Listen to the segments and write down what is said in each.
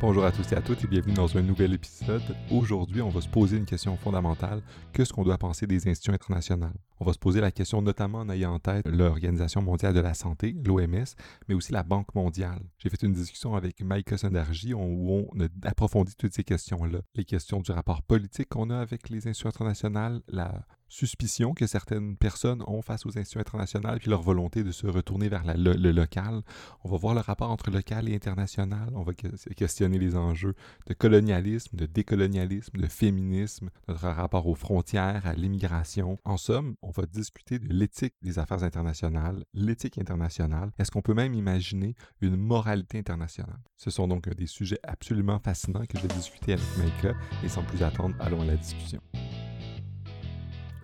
Bonjour à tous et à toutes et bienvenue dans un nouvel épisode. Aujourd'hui, on va se poser une question fondamentale. Qu'est-ce qu'on doit penser des institutions internationales? On va se poser la question notamment en ayant en tête l'Organisation mondiale de la santé, l'OMS, mais aussi la Banque mondiale. J'ai fait une discussion avec Maïka Sondarji où on a approfondi toutes ces questions-là. Les questions du rapport politique qu'on a avec les institutions internationales, la suspicion que certaines personnes ont face aux institutions internationales, puis leur volonté de se retourner vers le, local. On va voir le rapport entre local et international. On va questionner les enjeux de colonialisme, de décolonialisme, de féminisme, notre rapport aux frontières, à l'immigration. En somme, on va discuter de l'éthique des affaires internationales, l'éthique internationale. Est-ce qu'on peut même imaginer une moralité internationale? Ce sont donc des sujets absolument fascinants que je vais discuter avec Maïka et sans plus attendre, allons à la discussion.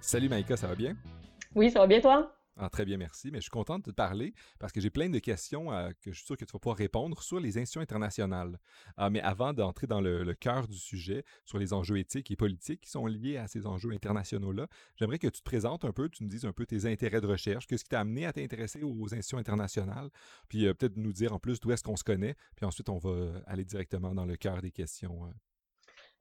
Salut Maïka, ça va bien? Oui, ça va bien toi? Ah, très bien, merci. Mais je suis content de te parler parce que j'ai plein de questions euh, que je suis sûr que tu vas pouvoir répondre sur les institutions internationales. Ah, mais avant d'entrer dans le, cœur du sujet, sur les enjeux éthiques et politiques qui sont liés à ces enjeux internationaux-là, j'aimerais que tu te présentes un peu, tu nous dises un peu tes intérêts de recherche, qu'est-ce qui t'a amené à t'intéresser aux institutions internationales, puis euh, peut-être nous dire en plus d'où est-ce qu'on se connaît, puis ensuite on va aller directement dans le cœur des questions euh,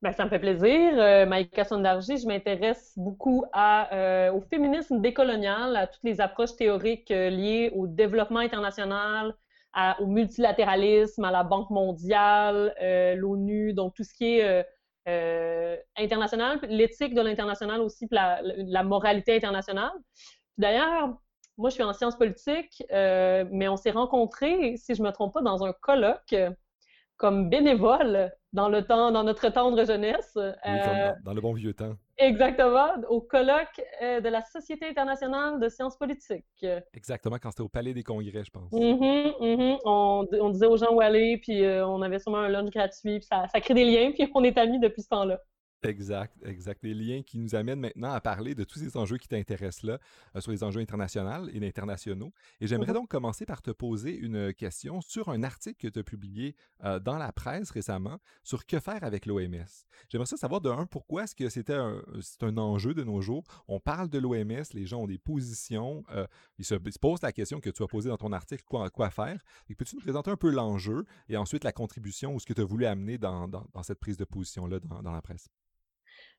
ben, ça me fait plaisir. Euh, Maïka Sondarji, je m'intéresse beaucoup euh, au féminisme décolonial, à toutes les approches théoriques euh, liées au développement international, au multilatéralisme, à la Banque mondiale, l'ONU, donc tout ce qui est international, l'éthique de l'international aussi, la, la, moralité internationale. D'ailleurs, moi, je suis en sciences politiques, mais on s'est rencontrés, si je me trompe pas, dans un colloque comme bénévole dans le temps, dans notre tendre jeunesse. Euh, dans, le bon vieux temps. Exactement, au colloque euh, de la Société internationale de sciences politiques. Exactement, quand c'était au Palais des Congrès, je pense. Mm-hmm, mm-hmm. On, on, disait aux gens où aller, puis euh, on avait sûrement un lunch gratuit, puis ça, ça crée des liens, puis on est amis depuis ce temps-là. Exact, exact. Les liens qui nous amènent maintenant à parler de tous ces enjeux qui t'intéressent là, euh, sur les enjeux internationaux et internationaux. Et j'aimerais mhm. donc commencer par te poser une question sur un article que tu as publié euh, dans la presse récemment sur que faire avec l'OMS. J'aimerais ça savoir de un, pourquoi est-ce que c'était un, c'est un enjeu de nos jours? On parle de l'OMS, les gens ont des positions, euh, ils, se, posent la question que tu as posée dans ton article, quoi, quoi faire? Et peux-tu nous présenter un peu l'enjeu et ensuite la contribution ou ce que tu as voulu amener dans, dans, cette prise de position-là dans, dans la presse?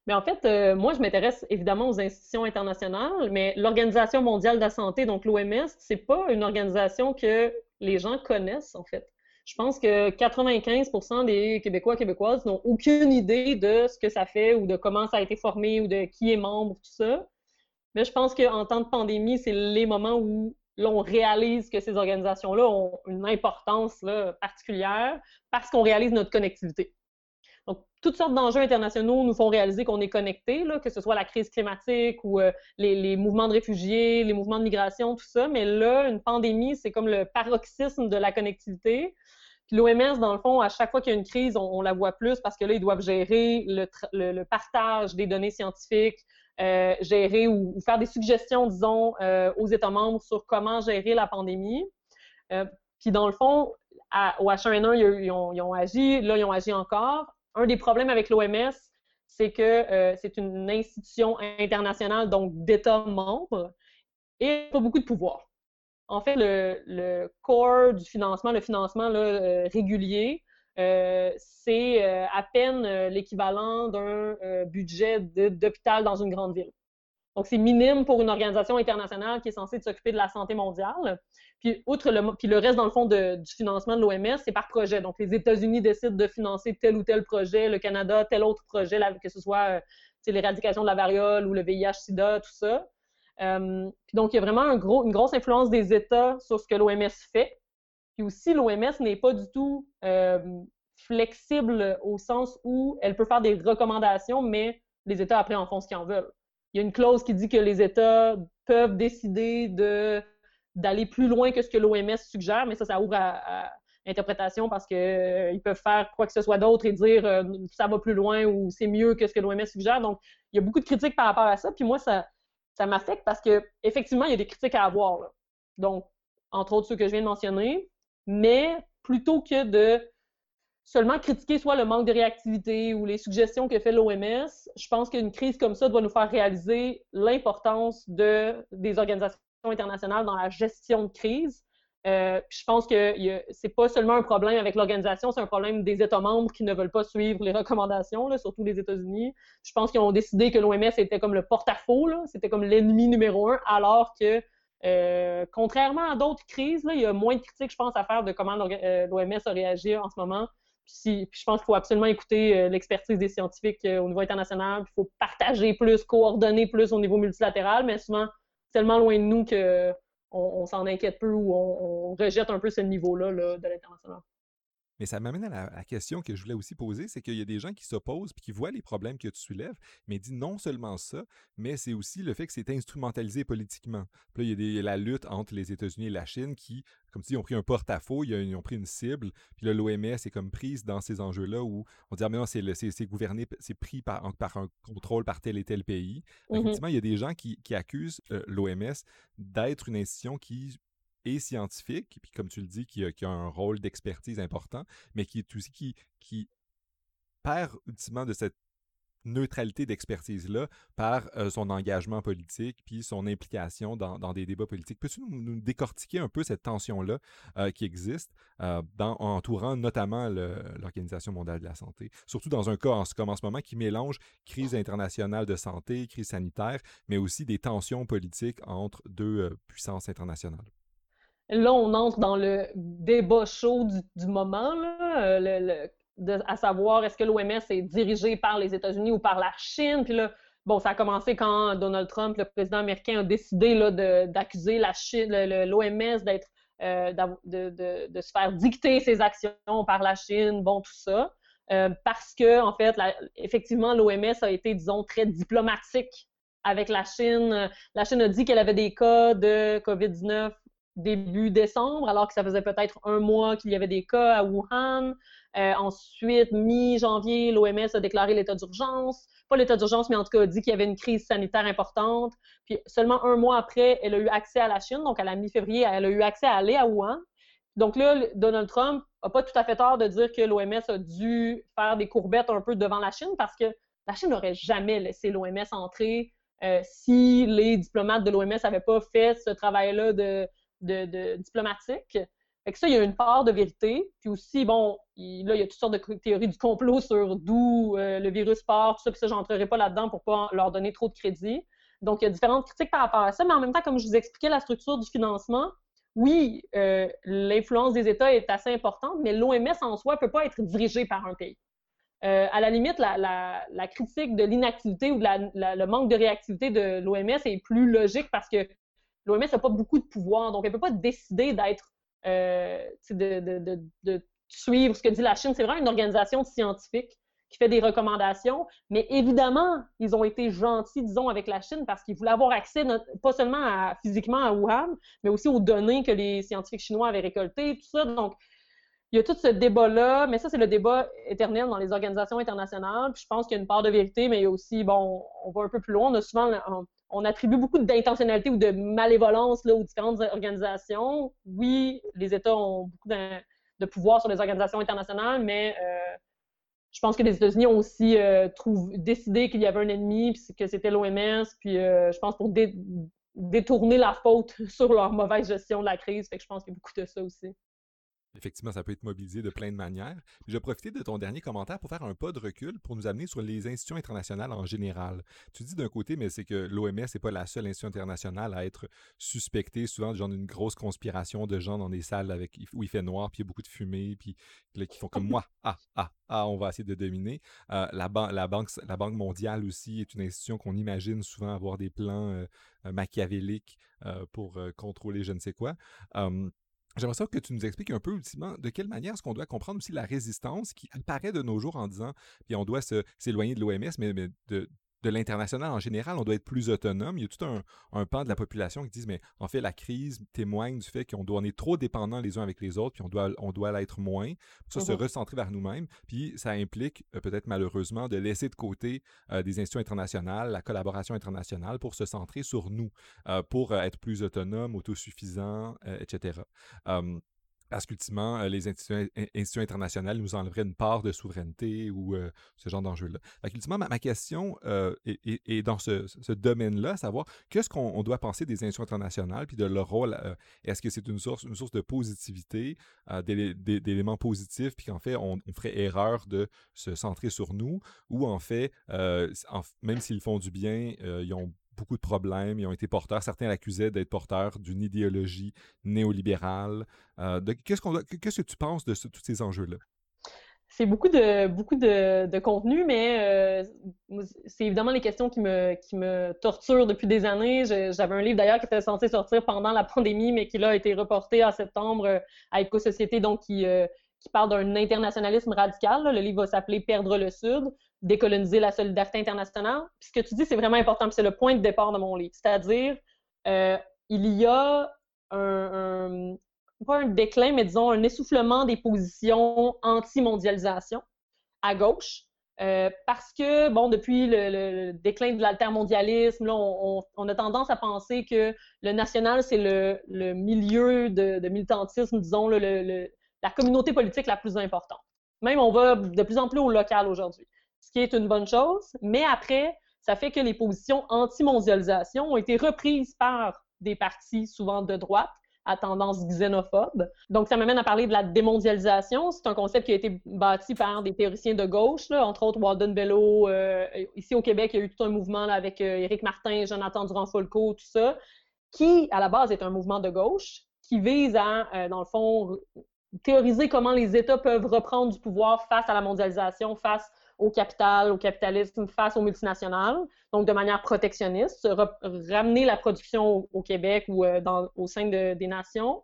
Mais en fait, euh, moi, je m'intéresse évidemment aux institutions internationales, mais l'Organisation mondiale de la santé, donc l'OMS, c'est pas une organisation que les gens connaissent, en fait. Je pense que 95% des Québécois Québécoises n'ont aucune idée de ce que ça fait ou de comment ça a été formé ou de qui est membre, tout ça. Mais je pense qu'en temps de pandémie, c'est les moments où l'on réalise que ces organisations-là ont une importance particulière parce qu'on réalise notre connectivité. Donc, toutes sortes d'enjeux internationaux nous font réaliser qu'on est connecté, que ce soit la crise climatique ou euh, les, mouvements de réfugiés, les mouvements de migration, tout ça. Mais là, une pandémie, c'est comme le paroxysme de la connectivité. Puis l'OMS, dans le fond, à chaque fois qu'il y a une crise, on, la voit plus parce que là, ils doivent gérer le, partage des données scientifiques, euh, gérer ou, faire des suggestions, disons, euh, aux États membres sur comment gérer la pandémie. puis dans le fond, au H1N1, ils ont, ils ont agi, là, ils ont agi encore un des problèmes avec l'OMS, c'est que euh, c'est une institution internationale, donc d'États membres, et pas beaucoup de pouvoir. En fait, le, corps du financement, le financement euh, régulier, euh, c'est à peine l'équivalent d'un budget d'hôpital dans une grande ville. Donc, c'est minime pour une organisation internationale qui est censée s'occuper de la santé mondiale. Puis, outre le, puis le reste, dans le fond, du financement de l'OMS, c'est par projet. Donc, les États-Unis décident de financer tel ou tel projet, le Canada, tel autre projet, que ce soit euh, l'éradication de la variole ou le VIH-Sida, tout ça. Euh, puis donc, il y a vraiment une grosse influence des États sur ce que l'OMS fait. Puis aussi, l'OMS n'est pas du tout euh, flexible au sens où elle peut faire des recommandations, mais les États après en font ce qu'ils en veulent il y a une clause qui dit que les États peuvent décider de d'aller plus loin que ce que l'OMS suggère, mais ça, ça ouvre à, interprétation parce qu'ils euh, peuvent faire quoi que ce soit d'autre et dire euh, ça va plus loin ou c'est mieux que ce que l'OMS suggère. Donc, il y a beaucoup de critiques par rapport à ça. Puis moi, ça, ça m'affecte parce que effectivement, il y a des critiques à avoir. Donc, entre autres ceux que je viens de mentionner, mais plutôt que de seulement critiquer soit le manque de réactivité ou les suggestions que fait l'OMS, je pense qu'une crise comme ça doit nous faire réaliser l'importance de, des organisations internationales dans la gestion de crise. Euh, je pense que c'est pas seulement un problème avec l'organisation, c'est un problème des États membres qui ne veulent pas suivre les recommandations, surtout les États-Unis. Je pense qu'ils ont décidé que l'OMS était comme le porte-à-faux, c'était comme l'ennemi numéro un, alors que euh, contrairement à d'autres crises, il y a moins de critiques, je pense, à faire de comment l'OMS euh, a réagi en ce moment. Puis, je pense qu'il faut absolument écouter l'expertise des scientifiques au niveau international. Il faut partager plus, coordonner plus au niveau multilatéral, mais souvent tellement loin de nous que on, s'en inquiète peu ou on, rejette un peu ce niveau-là de l'international. Mais ça m'amène à la, question que je voulais aussi poser, c'est qu'il y a des gens qui s'opposent puis qui voient les problèmes que tu soulèves, mais dit non seulement ça, mais c'est aussi le fait que c'est instrumentalisé politiquement. Puis là, il y a la lutte entre les États-Unis et la Chine qui, comme tu dis, ont pris un porte-à-faux, ils, ont pris une cible, puis là, l'OMS est comme prise dans ces enjeux-là où on dit, ah, mais non, c'est gouverné, c'est pris par, par, un contrôle par tel et tel pays. Mm-hmm. Effectivement, il y a des gens qui, accusent euh, l'OMS d'être une institution qui et scientifique, puis comme tu le dis, qui a, un rôle d'expertise important, mais qui est aussi qui, qui perd ultimement de cette neutralité d'expertise-là par euh, son engagement politique puis son implication dans, des débats politiques. Peux-tu nous, décortiquer un peu cette tension-là euh, qui existe euh, entourant notamment l'Organisation mondiale de la santé, surtout dans un cas comme en ce moment qui mélange crise internationale de santé, crise sanitaire, mais aussi des tensions politiques entre deux puissances internationales? Là, on entre dans le débat chaud du, moment, euh, à savoir est-ce que l'OMS est dirigée par les États-Unis ou par la Chine. Puis là, bon, ça a commencé quand Donald Trump, le président américain, a décidé d'accuser la Chine, l'OMS d'être euh, de, se faire dicter ses actions par la Chine, bon, tout ça. Euh, parce que, en fait, effectivement, l'OMS a été, disons, très diplomatique avec la Chine. La Chine a dit qu'elle avait des cas de COVID-19 début décembre, alors que ça faisait peut-être un mois qu'il y avait des cas à Wuhan. Euh, ensuite, mi-janvier, l'OMS a déclaré l'état d'urgence. Pas l'état d'urgence, mais en tout cas a dit qu'il y avait une crise sanitaire importante. Puis seulement un mois après, elle a eu accès à la Chine. Donc à la mi-février, elle a eu accès à aller à Wuhan. Donc là, Donald Trump n'a pas tout à fait tort de dire que l'OMS a dû faire des courbettes un peu devant la Chine parce que la Chine n'aurait jamais laissé l'OMS entrer euh, si les diplomates de l'OMS n'avaient pas fait ce travail-là de, de, diplomatique. Fait que ça, il y a une part de vérité. Puis aussi, bon, là, il y a toutes sortes de théories du complot sur d'où euh, le virus part, tout ça, puis ça, j'entrerai pas là-dedans pour pas leur donner trop de crédit. Donc, il y a différentes critiques par rapport à ça, mais en même temps, comme je vous expliquais, la structure du financement, oui, euh, l'influence des États est assez importante, mais l'OMS en soi ne peut pas être dirigée par un pays. Euh, à la limite, la, critique de l'inactivité ou de le manque de réactivité de l'OMS est plus logique parce que l'OMS n'a pas beaucoup de pouvoir, donc elle ne peut pas décider d'être, euh, de, suivre ce que dit la Chine. C'est vraiment une organisation scientifique qui fait des recommandations, mais évidemment, ils ont été gentils, disons, avec la Chine parce qu'ils voulaient avoir accès pas seulement physiquement à Wuhan, mais aussi aux données que les scientifiques chinois avaient récoltées, tout ça. Donc, il y a tout ce débat-là, mais ça, c'est le débat éternel dans les organisations internationales. Puis je pense qu'il y a une part de vérité, mais il y a aussi, bon, on va un peu plus loin. On a souvent, attribue beaucoup d'intentionnalité ou de malévolence aux différentes organisations. Oui, les États ont beaucoup de, pouvoir sur les organisations internationales, mais euh, je pense que les États-Unis ont aussi euh, décidé qu'il y avait un ennemi, puis que c'était l'OMS, puis euh, je pense pour détourner la faute sur leur mauvaise gestion de la crise. Fait je pense qu'il y a beaucoup de ça aussi. Effectivement, ça peut être mobilisé de plein de manières. je vais profiter de ton dernier commentaire pour faire un pas de recul pour nous amener sur les institutions internationales en général. Tu dis d'un côté, mais c'est que l'OMS n'est pas la seule institution internationale à être suspectée souvent genre d'une grosse conspiration de gens dans des salles avec où il fait noir, puis il y a beaucoup de fumée, puis qui font comme moi. Ah, ah, ah, on va essayer de dominer. Euh, la, banque, mondiale aussi est une institution qu'on imagine souvent avoir des plans euh, machiavéliques euh, pour contrôler je ne sais quoi. J'aimerais ça que tu nous expliques un peu ultimement de quelle manière est-ce qu'on doit comprendre aussi la résistance qui apparaît de nos jours en disant, puis on doit s'éloigner de l'OMS, mais, mais de, de l'international en général, on doit être plus autonome. Il y a tout un, pan de la population qui disent, mais en fait, la crise témoigne du fait qu'on doit, on est trop dépendants les uns avec les autres, puis on doit, on doit l'être moins. Pour ça, se mmh recentrer vers nous-mêmes. Puis ça implique, euh, peut-être malheureusement, de laisser de côté euh, des institutions internationales, la collaboration internationale pour se centrer sur nous, euh, pour être plus autonome, autosuffisant, etc. parce qu'ultimement, euh, les institutions, internationales nous enlèveraient une part de souveraineté ou euh, ce genre d'enjeu-là. Ultimement, ma, question euh, est, dans ce, domaine-là, savoir qu'est-ce qu'on doit penser des institutions internationales puis de leur rôle. Est-ce que c'est une source, une source de positivité, d'éléments positifs, puis qu'en fait, on, ferait erreur de se centrer sur nous, ou en fait, même s'ils font du bien, ils ont beaucoup de problèmes. Ils ont été porteurs. Certains l'accusaient d'être porteurs d'une idéologie néolibérale. Euh, qu'est-ce, que tu penses de tous ces enjeux-là? C'est beaucoup de, beaucoup de, contenu, mais euh, c'est évidemment les questions qui me, qui me torturent depuis des années. j'avais un livre d'ailleurs qui était censé sortir pendant la pandémie, mais qui là a été reporté en septembre euh, à Éco-Société, donc qui, qui parle d'un internationalisme radical. Le livre va s'appeler Perdre le Sud décoloniser la solidarité internationale. Puis ce que tu dis, c'est vraiment important, c'est le point de départ de mon livre. C'est-à-dire, euh, il y a un, pas un déclin, mais disons un essoufflement des positions anti-mondialisation à gauche. Euh, parce que, bon, depuis le, déclin de l'altermondialisme, on, on, a tendance à penser que le national, c'est le, milieu de, militantisme, disons, la communauté politique la plus importante. Même, on va de plus en plus au local aujourd'hui ce qui est une bonne chose. Mais après, ça fait que les positions anti-mondialisation ont été reprises par des partis souvent de droite à tendance xénophobe. Donc, ça m'amène à parler de la démondialisation. C'est un concept qui a été bâti par des théoriciens de gauche, entre autres Walden Bello. Euh, ici au Québec, il y a eu tout un mouvement avec euh, Éric Martin, Jonathan Durand-Folco, tout ça, qui, à la base, est un mouvement de gauche qui vise à, euh, dans le fond, théoriser comment les États peuvent reprendre du pouvoir face à la mondialisation, face au capital, au capitalisme face aux multinationales, donc de manière protectionniste, ramener la production au, Québec ou euh, au sein des nations,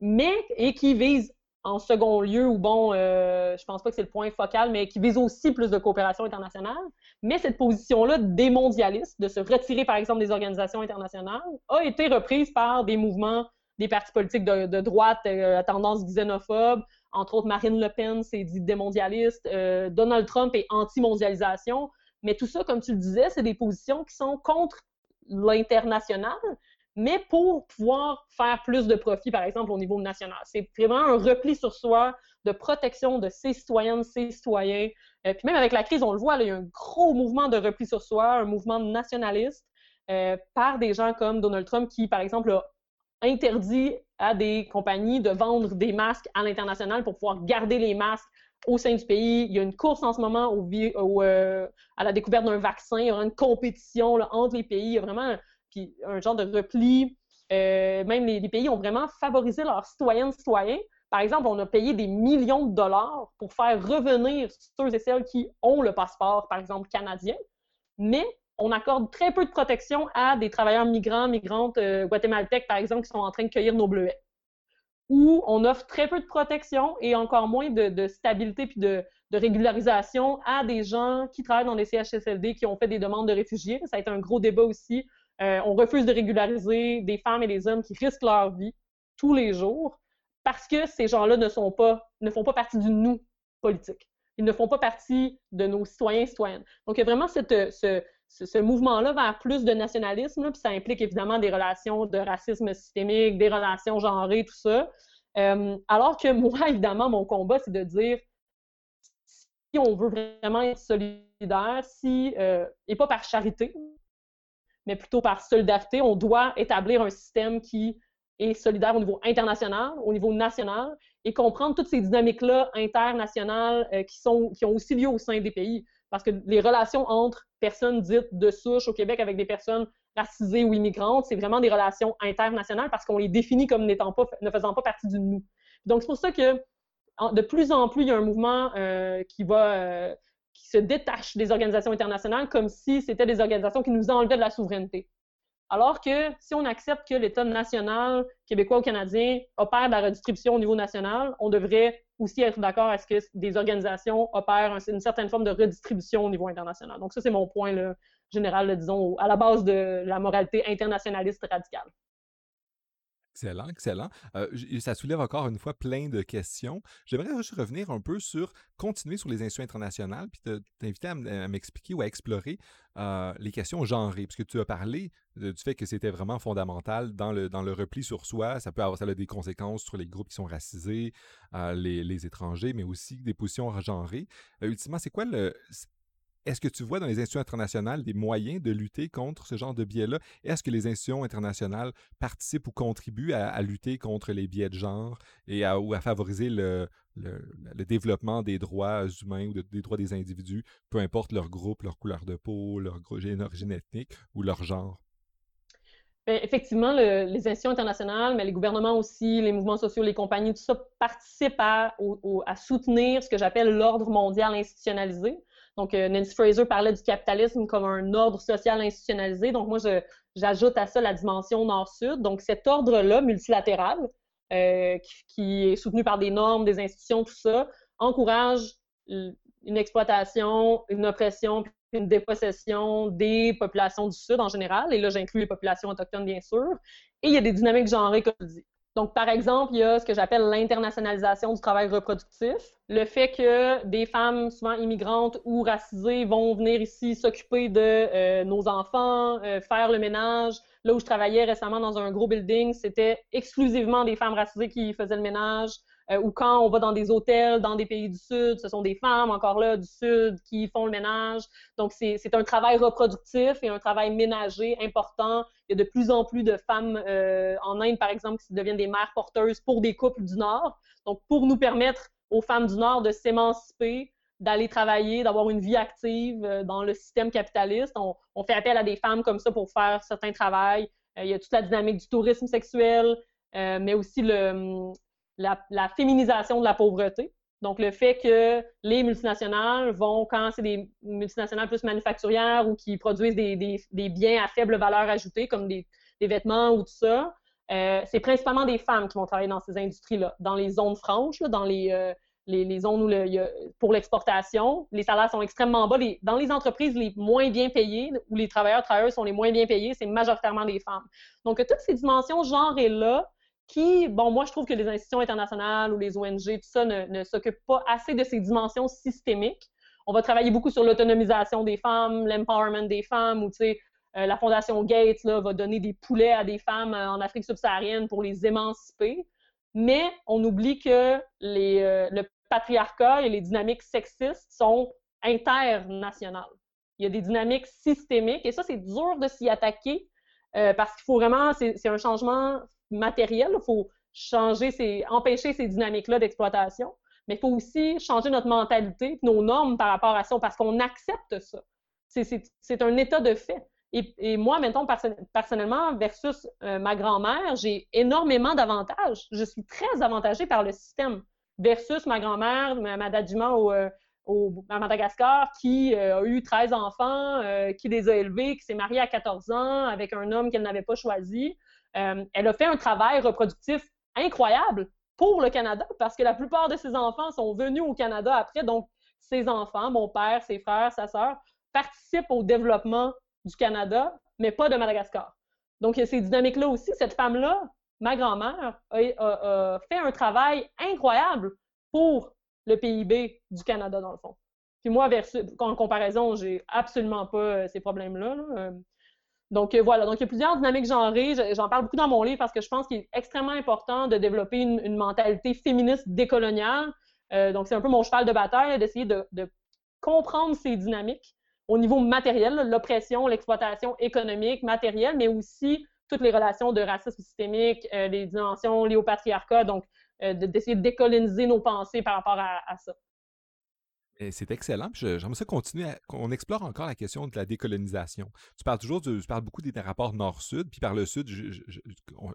mais et qui vise en second lieu, ou bon, euh, je pense pas que c'est le point focal, mais qui vise aussi plus de coopération internationale. Mais cette position-là démondialiste, de se retirer par exemple des organisations internationales, a été reprise par des mouvements, des partis politiques de, droite euh, à tendance xénophobe, entre autres, Marine Le Pen s'est dit démondialiste. Euh, Donald Trump est anti-mondialisation. Mais tout ça, comme tu le disais, c'est des positions qui sont contre l'international, mais pour pouvoir faire plus de profit, par exemple, au niveau national. C'est vraiment un repli sur soi de protection de ses citoyennes, ses citoyens. Euh, puis même avec la crise, on le voit, il y a un gros mouvement de repli sur soi, un mouvement nationaliste euh, par des gens comme Donald Trump qui, par exemple, a interdit à des compagnies de vendre des masques à l'international pour pouvoir garder les masques au sein du pays. Il y a une course en ce moment euh, à la découverte d'un vaccin. Il y aura une compétition entre les pays. Il y a vraiment un genre de repli. Euh, même les, pays ont vraiment favorisé leurs citoyennes citoyens. Par exemple, on a payé des millions de dollars pour faire revenir ceux et celles qui ont le passeport, par exemple, canadien. Mais on accorde très peu de protection à des travailleurs migrants, migrantes euh, guatémaltèques, par exemple, qui sont en train de cueillir nos bleuets. Ou on offre très peu de protection et encore moins de, stabilité puis de, régularisation à des gens qui travaillent dans les CHSLD, qui ont fait des demandes de réfugiés. Ça a été un gros débat aussi. Euh, on refuse de régulariser des femmes et des hommes qui risquent leur vie tous les jours parce que ces gens-là ne font pas partie du nous politique. Ils ne font pas partie de nos citoyens et citoyennes. Donc, il y a vraiment ce, ce, mouvement-là vers plus de nationalisme, puis ça implique évidemment des relations de racisme systémique, des relations genrées, tout ça. Euh, alors que moi, évidemment, mon combat, c'est de dire si on veut vraiment être solidaire, si, euh, et pas par charité, mais plutôt par solidarité, on doit établir un système qui est solidaire au niveau international, au niveau national, et comprendre toutes ces dynamiques-là internationales euh, qui, sont, qui ont aussi lieu au sein des pays. Parce que les relations entre personnes dites de souche au Québec avec des personnes racisées ou immigrantes, c'est vraiment des relations internationales parce qu'on les définit comme n'étant pas, ne faisant pas partie du nous. Donc, c'est pour ça que de plus en plus, il y a un mouvement euh, qui va, euh, qui se détache des organisations internationales comme si c'était des organisations qui nous enlevaient de la souveraineté. Alors que si on accepte que l'État national, québécois ou canadien, opère la redistribution au niveau national, on devrait aussi être d'accord à ce que des organisations opèrent une certaine forme de redistribution au niveau international. Donc ça, c'est mon point général, disons, à la base de la moralité internationaliste radicale. Excellent, excellent. Ça soulève encore une fois plein de questions. J'aimerais juste revenir un peu sur, continuer sur les institutions internationales, puis t'inviter à m'expliquer ou à explorer les questions genrées, puisque tu as parlé du fait que c'était vraiment fondamental dans le, repli sur soi. Ça peut avoir ça a des conséquences sur les groupes qui sont racisés, les, les, étrangers, mais aussi des positions genrées. ultimement, c'est quoi le est-ce que tu vois dans les institutions internationales des moyens de lutter contre ce genre de biais-là? Est-ce que les institutions internationales participent ou contribuent à, lutter contre les biais de genre et à, ou à favoriser le, développement des droits humains ou des droits des individus, peu importe leur groupe, leur couleur de peau, leur origine ethnique ou leur genre? Ben, effectivement, les institutions internationales, mais les gouvernements aussi, les mouvements sociaux, les compagnies, tout ça participent à soutenir ce que j'appelle l'ordre mondial institutionnalisé. Donc, euh, Nancy Fraser parlait du capitalisme comme un ordre social institutionnalisé. Donc, moi, j'ajoute à ça la dimension nord-sud. Donc, cet ordre-là, multilatéral, euh, qui, est soutenu par des normes, des institutions, tout ça, encourage une exploitation, une oppression, une dépossession des populations du Sud en général. Et là, j'inclus les populations autochtones, bien sûr. Et il y a des dynamiques genrées, comme je dis. Donc, par exemple, il y a ce que j'appelle l'internationalisation du travail reproductif. Le fait que des femmes, souvent immigrantes ou racisées, vont venir ici s'occuper de euh, nos enfants, euh, faire le ménage. Là où je travaillais récemment dans un gros building, c'était exclusivement des femmes racisées qui faisaient le ménage. Euh, ou quand on va dans des hôtels dans des pays du Sud, ce sont des femmes encore là du Sud qui font le ménage. Donc, c'est un travail reproductif et un travail ménager important. Il y a de plus en plus de femmes euh, en Inde, par exemple, qui deviennent des mères porteuses pour des couples du Nord. Donc, pour nous permettre aux femmes du Nord de s'émanciper, d'aller travailler, d'avoir une vie active euh, dans le système capitaliste. On, fait appel à des femmes comme ça pour faire certains travails. il y a toute la dynamique du tourisme sexuel, mais aussi le, la, féminisation de la pauvreté. Donc, le fait que les multinationales vont, quand c'est des multinationales plus manufacturières ou qui produisent des, biens à faible valeur ajoutée, comme des, vêtements ou tout ça, euh, c'est principalement des femmes qui vont travailler dans ces industries-là, dans les zones franches, dans euh, les, les, zones où le, pour l'exportation, les salaires sont extrêmement bas. dans les entreprises les moins bien payées, où les travailleurs travailleurs sont les moins bien payés, c'est majoritairement des femmes. Donc, toutes ces dimensions genrées-là, qui, bon, moi, je trouve que les institutions internationales ou les ONG, tout ça, ne, s'occupent pas assez de ces dimensions systémiques. On va travailler beaucoup sur l'autonomisation des femmes, l'empowerment des femmes, ou, tu sais, euh, la Fondation Gates là, va donner des poulets à des femmes euh, en Afrique subsaharienne pour les émanciper. Mais on oublie que les, euh, le patriarcat et les dynamiques sexistes sont internationales. Il y a des dynamiques systémiques et ça, c'est dur de s'y attaquer parce qu'il faut vraiment, c'est un changement matériel. Il faut changer, ces, empêcher ces dynamiques-là d'exploitation. Mais il faut aussi changer notre mentalité, nos normes par rapport à ça, parce qu'on accepte ça. C'est un état de fait. Et, moi, mettons, personnellement, versus euh, ma grand-mère, j'ai énormément d'avantages. Je suis très avantagée par le système versus ma grand-mère, ma au, euh, au, à Madagascar, qui euh, a eu 13 enfants, qui les a élevés, qui s'est mariée à 14 ans avec un homme qu'elle n'avait pas choisi. Euh, elle a fait un travail reproductif incroyable pour le Canada parce que la plupart de ses enfants sont venus au Canada après. Donc, ses enfants, mon père, ses frères, sa sœur, participent au développement du Canada, mais pas de Madagascar. Donc, il y a ces dynamiques-là aussi. Cette femme-là, ma grand-mère, a, fait un travail incroyable pour le PIB du Canada, dans le fond. Puis moi, en comparaison, j'ai absolument pas euh, ces problèmes-là. Là. Donc euh, voilà, donc il y a plusieurs dynamiques genrées. J'en parle beaucoup dans mon livre parce que je pense qu'il est extrêmement important de développer une, mentalité féministe décoloniale. Euh, donc c'est un peu mon cheval de bataille d'essayer de, comprendre ces dynamiques au niveau matériel, l'oppression, l'exploitation économique, matérielle, mais aussi toutes les relations de racisme systémique, euh, les dimensions liées au patriarcat, donc d'essayer de décoloniser nos pensées par rapport à ça. C'est excellent. J'aimerais ça continuer, qu'on explore encore la question de la décolonisation. Tu parles toujours, tu parles beaucoup des rapports nord-sud, puis par le sud,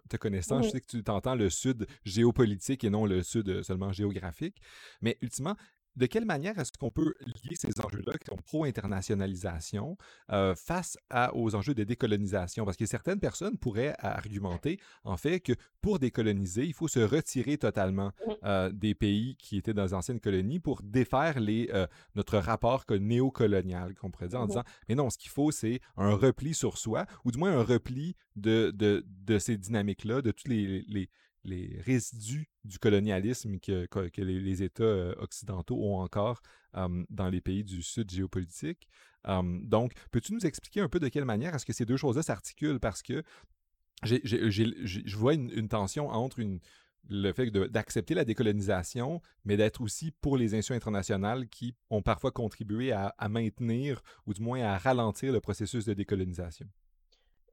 te connaissant, je sais que tu t'entends le sud géopolitique et non le sud seulement géographique. Mais ultimement, de quelle manière est-ce qu'on peut lier ces enjeux-là qui sont pro-internationalisation euh, face aux enjeux de décolonisation? Parce que certaines personnes pourraient argumenter, en fait, que pour décoloniser, il faut se retirer totalement euh, des pays qui étaient dans les anciennes colonies pour défaire les, euh, notre rapport néocolonial, qu'on pourrait dire, en disant, mais non, ce qu'il faut, c'est un repli sur soi, ou du moins un repli de, de, de ces dynamiques-là, de tous les, les les résidus du colonialisme que, les, États euh, occidentaux ont encore dans les pays du Sud géopolitique. donc, peux-tu nous expliquer un peu de quelle manière est-ce que ces deux choses-là s'articulent? Parce que je vois une, tension entre le fait d'accepter la décolonisation, mais d'être aussi pour les institutions internationales qui ont parfois contribué à, maintenir ou du moins à ralentir le processus de décolonisation.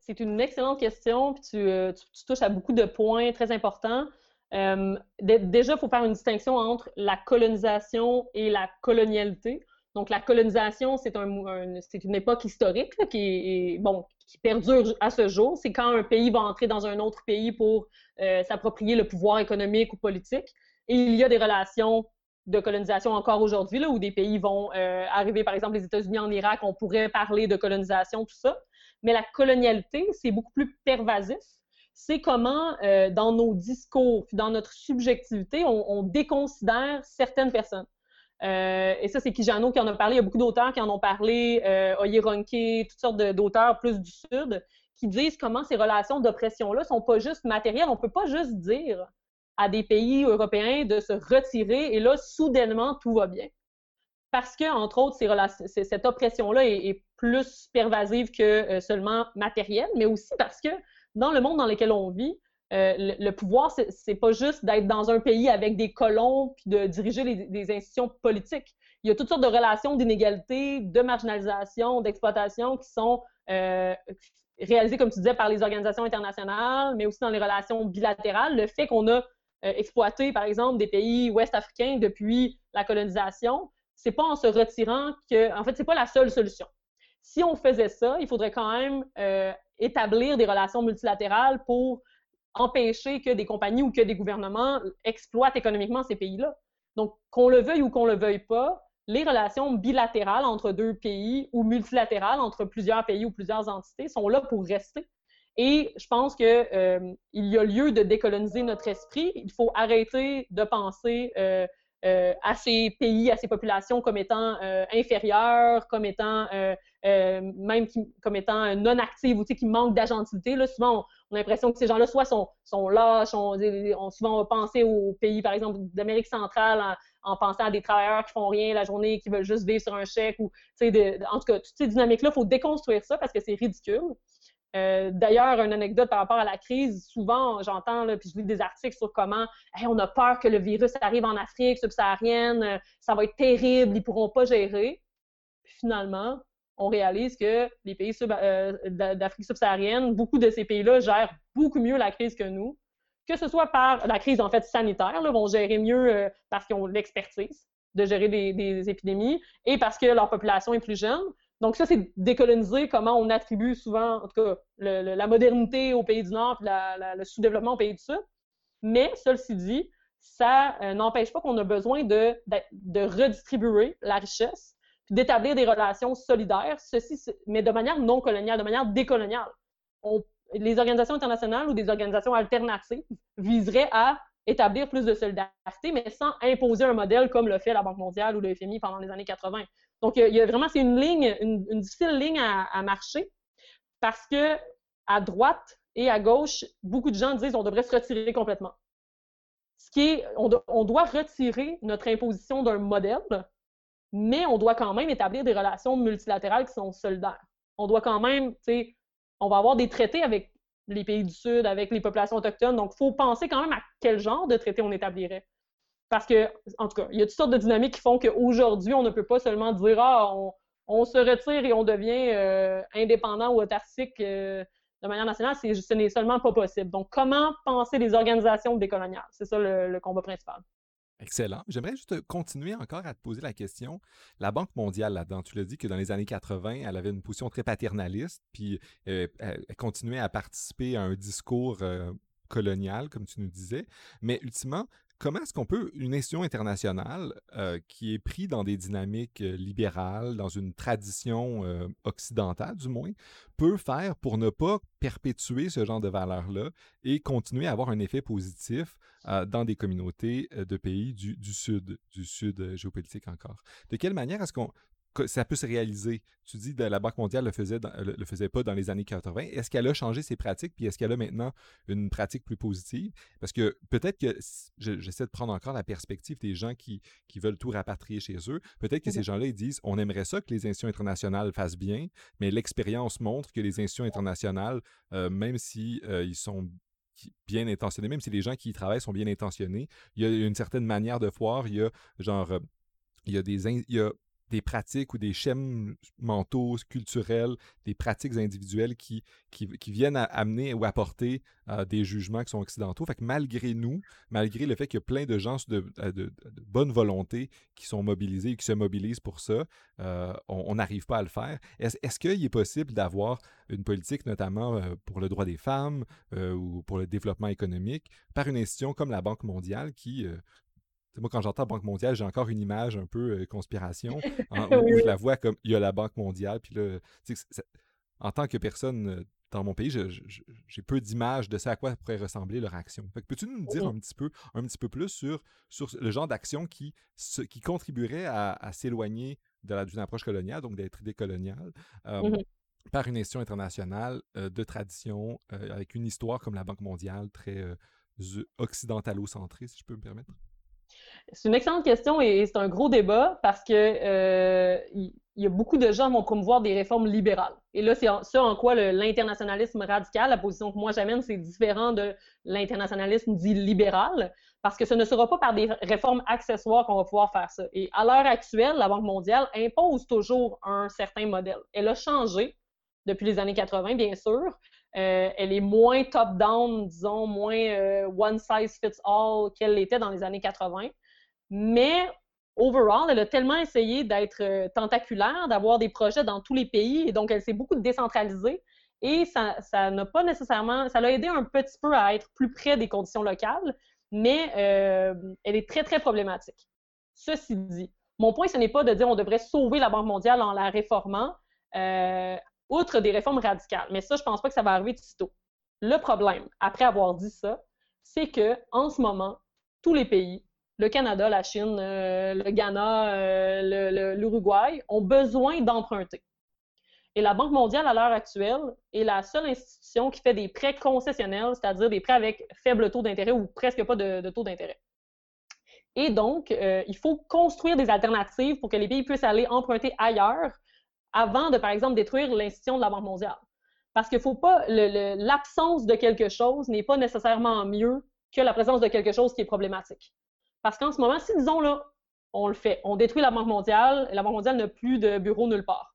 C'est une excellente question, puis tu, euh, touches à beaucoup de points très importants. Euh, déjà, il faut faire une distinction entre la colonisation et la colonialité. Donc, la colonisation, c'est un, une époque historique qui perdure à ce jour. C'est quand un pays va entrer dans un autre pays pour euh, s'approprier le pouvoir économique ou politique. Et il y a des relations de colonisation encore aujourd'hui, où des pays vont arriver, par exemple, les États-Unis en Irak, on pourrait parler de colonisation, tout ça. Mais la colonialité, c'est beaucoup plus pervasif. C'est comment, euh, dans nos discours, dans notre subjectivité, on, déconsidère certaines personnes. Euh, et ça, c'est Kijano qui en a parlé. Il y a beaucoup d'auteurs qui en ont parlé, euh, Oyeronke, toutes sortes d'auteurs plus du Sud, qui disent comment ces relations d'oppression-là sont pas juste matérielles. On peut pas juste dire à des pays européens de se retirer et là, soudainement, tout va bien parce que, entre autres, cette oppression-là est, plus pervasive que euh, seulement matérielle, mais aussi parce que dans le monde dans lequel on vit, euh, le, pouvoir, c'est pas juste d'être dans un pays avec des colons puis de diriger des institutions politiques. Il y a toutes sortes de relations d'inégalité, de marginalisation, d'exploitation qui sont euh, réalisées, comme tu disais, par les organisations internationales, mais aussi dans les relations bilatérales. Le fait qu'on a exploité, par exemple, des pays ouest-africains depuis la colonisation, c'est pas en se retirant que, en fait, c'est pas la seule solution. Si on faisait ça, il faudrait quand même euh, établir des relations multilatérales pour empêcher que des compagnies ou que des gouvernements exploitent économiquement ces pays-là. Donc, qu'on le veuille ou qu'on le veuille pas, les relations bilatérales entre deux pays ou multilatérales entre plusieurs pays ou plusieurs entités sont là pour rester. Et je pense qu'il euh, y a lieu de décoloniser notre esprit. Il faut arrêter de penser euh, euh, à ces pays, à ces populations comme étant euh, inférieures, comme étant euh, même comme étant non actives ou qui manquent d'agentivité. Souvent, on, a l'impression que ces gens-là soit sont, sont lâches, on, on, souvent on penser aux pays, par exemple, d'Amérique centrale en, pensant à des travailleurs qui font rien la journée, qui veulent juste vivre sur un chèque ou, de, en tout cas, toutes ces dynamiques-là, il faut déconstruire ça parce que c'est ridicule. Euh, d'ailleurs, une anecdote par rapport à la crise, souvent j'entends, puis je lis des articles sur comment on a peur que le virus arrive en Afrique subsaharienne, euh, ça va être terrible, ils pourront pas gérer. Finalement, on réalise que les pays euh, d'Afrique subsaharienne, beaucoup de ces pays-là gèrent beaucoup mieux la crise que nous, que ce soit par la crise en fait sanitaire, là, vont gérer mieux parce qu'ils ont l'expertise de gérer des épidémies et parce que leur population est plus jeune, donc ça, c'est décoloniser comment on attribue souvent, en tout cas, la modernité aux pays du Nord et le sous-développement aux pays du Sud. Mais, ceci dit, ça euh, n'empêche pas qu'on a besoin de, de, redistribuer la richesse, puis d'établir des relations solidaires, ceci, mais de manière non coloniale, de manière décoloniale. les organisations internationales ou des organisations alternatives viseraient à établir plus de solidarité, mais sans imposer un modèle comme le fait la Banque mondiale ou le FMI pendant les années 80. Donc, il y a vraiment, c'est une ligne, une, difficile ligne à, marcher parce que à droite et à gauche, beaucoup de gens disent qu'on devrait se retirer complètement. Ce qui est, on, on doit retirer notre imposition d'un modèle, mais on doit quand même établir des relations multilatérales qui sont solidaires. On doit quand même, tu sais, on va avoir des traités avec les pays du Sud, avec les populations autochtones. Donc, il faut penser quand même à quel genre de traité on établirait. Parce que, en tout cas, il y a toutes sortes de dynamiques qui font qu'aujourd'hui, on ne peut pas seulement dire Ah, on, se retire et on devient euh, indépendant ou autarcique euh, de manière nationale. Ce n'est seulement pas possible. Donc, comment penser les organisations décoloniales? C'est ça le, combat principal. Excellent. J'aimerais juste continuer encore à te poser la question. La Banque mondiale, là-dedans, tu l'as dit que dans les années 80, elle avait une position très paternaliste, puis euh, elle continuait à participer à un discours colonial, comme tu nous disais. Mais ultimement, comment est-ce qu'on peut, une institution internationale euh, qui est prise dans des dynamiques euh, libérales, dans une tradition euh, occidentale du moins, peut faire pour ne pas perpétuer ce genre de valeurs-là et continuer à avoir un effet positif dans des communautés de pays du, du Sud, du Sud géopolitique encore? De quelle manière est-ce qu'on ça peut se réaliser. Tu dis que la Banque mondiale le faisait le, faisait pas dans les années 80. Est-ce qu'elle a changé ses pratiques, puis est-ce qu'elle a maintenant une pratique plus positive? Parce que peut-être que j'essaie de prendre encore la perspective des gens qui, qui veulent tout rapatrier chez eux. Peut-être que ces gens-là, ils disent on aimerait ça que les institutions internationales fassent bien, mais l'expérience montre que les institutions internationales, euh, même si euh, ils sont bien intentionnés, même si les gens qui y travaillent sont bien intentionnés, il y a une certaine manière de voir, il y a genre euh, il y a des il y a des pratiques ou des schèmes mentaux, culturels, des pratiques individuelles qui, qui, viennent amener ou apporter euh, des jugements qui sont occidentaux. Fait que malgré nous, malgré le fait qu'il y a plein de gens de, de, bonne volonté qui sont mobilisés et qui se mobilisent pour ça, euh, on n'arrive pas à le faire. Est-ce qu'il est possible d'avoir une politique, notamment euh, pour le droit des femmes ou pour le développement économique, par une institution comme la Banque mondiale qui, moi, quand j'entends Banque mondiale, j'ai encore une image un peu euh, conspiration, hein, où, je la vois comme il y a la Banque mondiale. Puis là, en tant que personne euh, dans mon pays, j'ai peu d'images de ça à quoi pourrait ressembler leur action. peux-tu nous dire un petit peu, un petit peu plus sur, sur le genre d'action qui, qui contribuerait à, s'éloigner d'une approche coloniale, donc d'être idée coloniale, euh, mmh par une institution internationale de tradition, avec une histoire comme la Banque mondiale, très occidentalo-centrée, si je peux me permettre? C'est une excellente question et c'est un gros débat parce que euh, il y, a beaucoup de gens vont promouvoir des réformes libérales. Et là, c'est ça en quoi l'internationalisme radical, la position que moi j'amène, c'est différent de l'internationalisme dit libéral, parce que ce ne sera pas par des réformes accessoires qu'on va pouvoir faire ça. Et à l'heure actuelle, la Banque mondiale impose toujours un certain modèle. Elle a changé depuis les années 80, bien sûr, euh, elle est moins top-down, disons, moins euh, one size fits all qu'elle l'était dans les années 80. Mais overall, elle a tellement essayé d'être euh, tentaculaire, d'avoir des projets dans tous les pays, et donc elle s'est beaucoup décentralisée. Et ça, n'a pas nécessairement, ça l'a aidé un petit peu à être plus près des conditions locales, mais elle est très, très problématique. Ceci dit, mon point, ce n'est pas de dire on devrait sauver la Banque mondiale en la réformant outre des réformes radicales. Mais ça, je pense pas que ça va arriver de sitôt. Le problème, après avoir dit ça, c'est que en ce moment, tous les pays, le Canada, la Chine, euh, le Ghana, euh, l'Uruguay, ont besoin d'emprunter. Et la Banque mondiale, à l'heure actuelle, est la seule institution qui fait des prêts concessionnels, c'est-à-dire des prêts avec faible taux d'intérêt ou presque pas de, taux d'intérêt. Et donc, euh, il faut construire des alternatives pour que les pays puissent aller emprunter ailleurs avant de, par exemple, détruire l'institution de la Banque mondiale. Parce qu'il faut pas, l'absence de quelque chose n'est pas nécessairement mieux que la présence de quelque chose qui est problématique. Parce qu'en ce moment, si disons là, on le fait, on détruit la Banque mondiale, et la Banque mondiale n'a plus de bureau nulle part.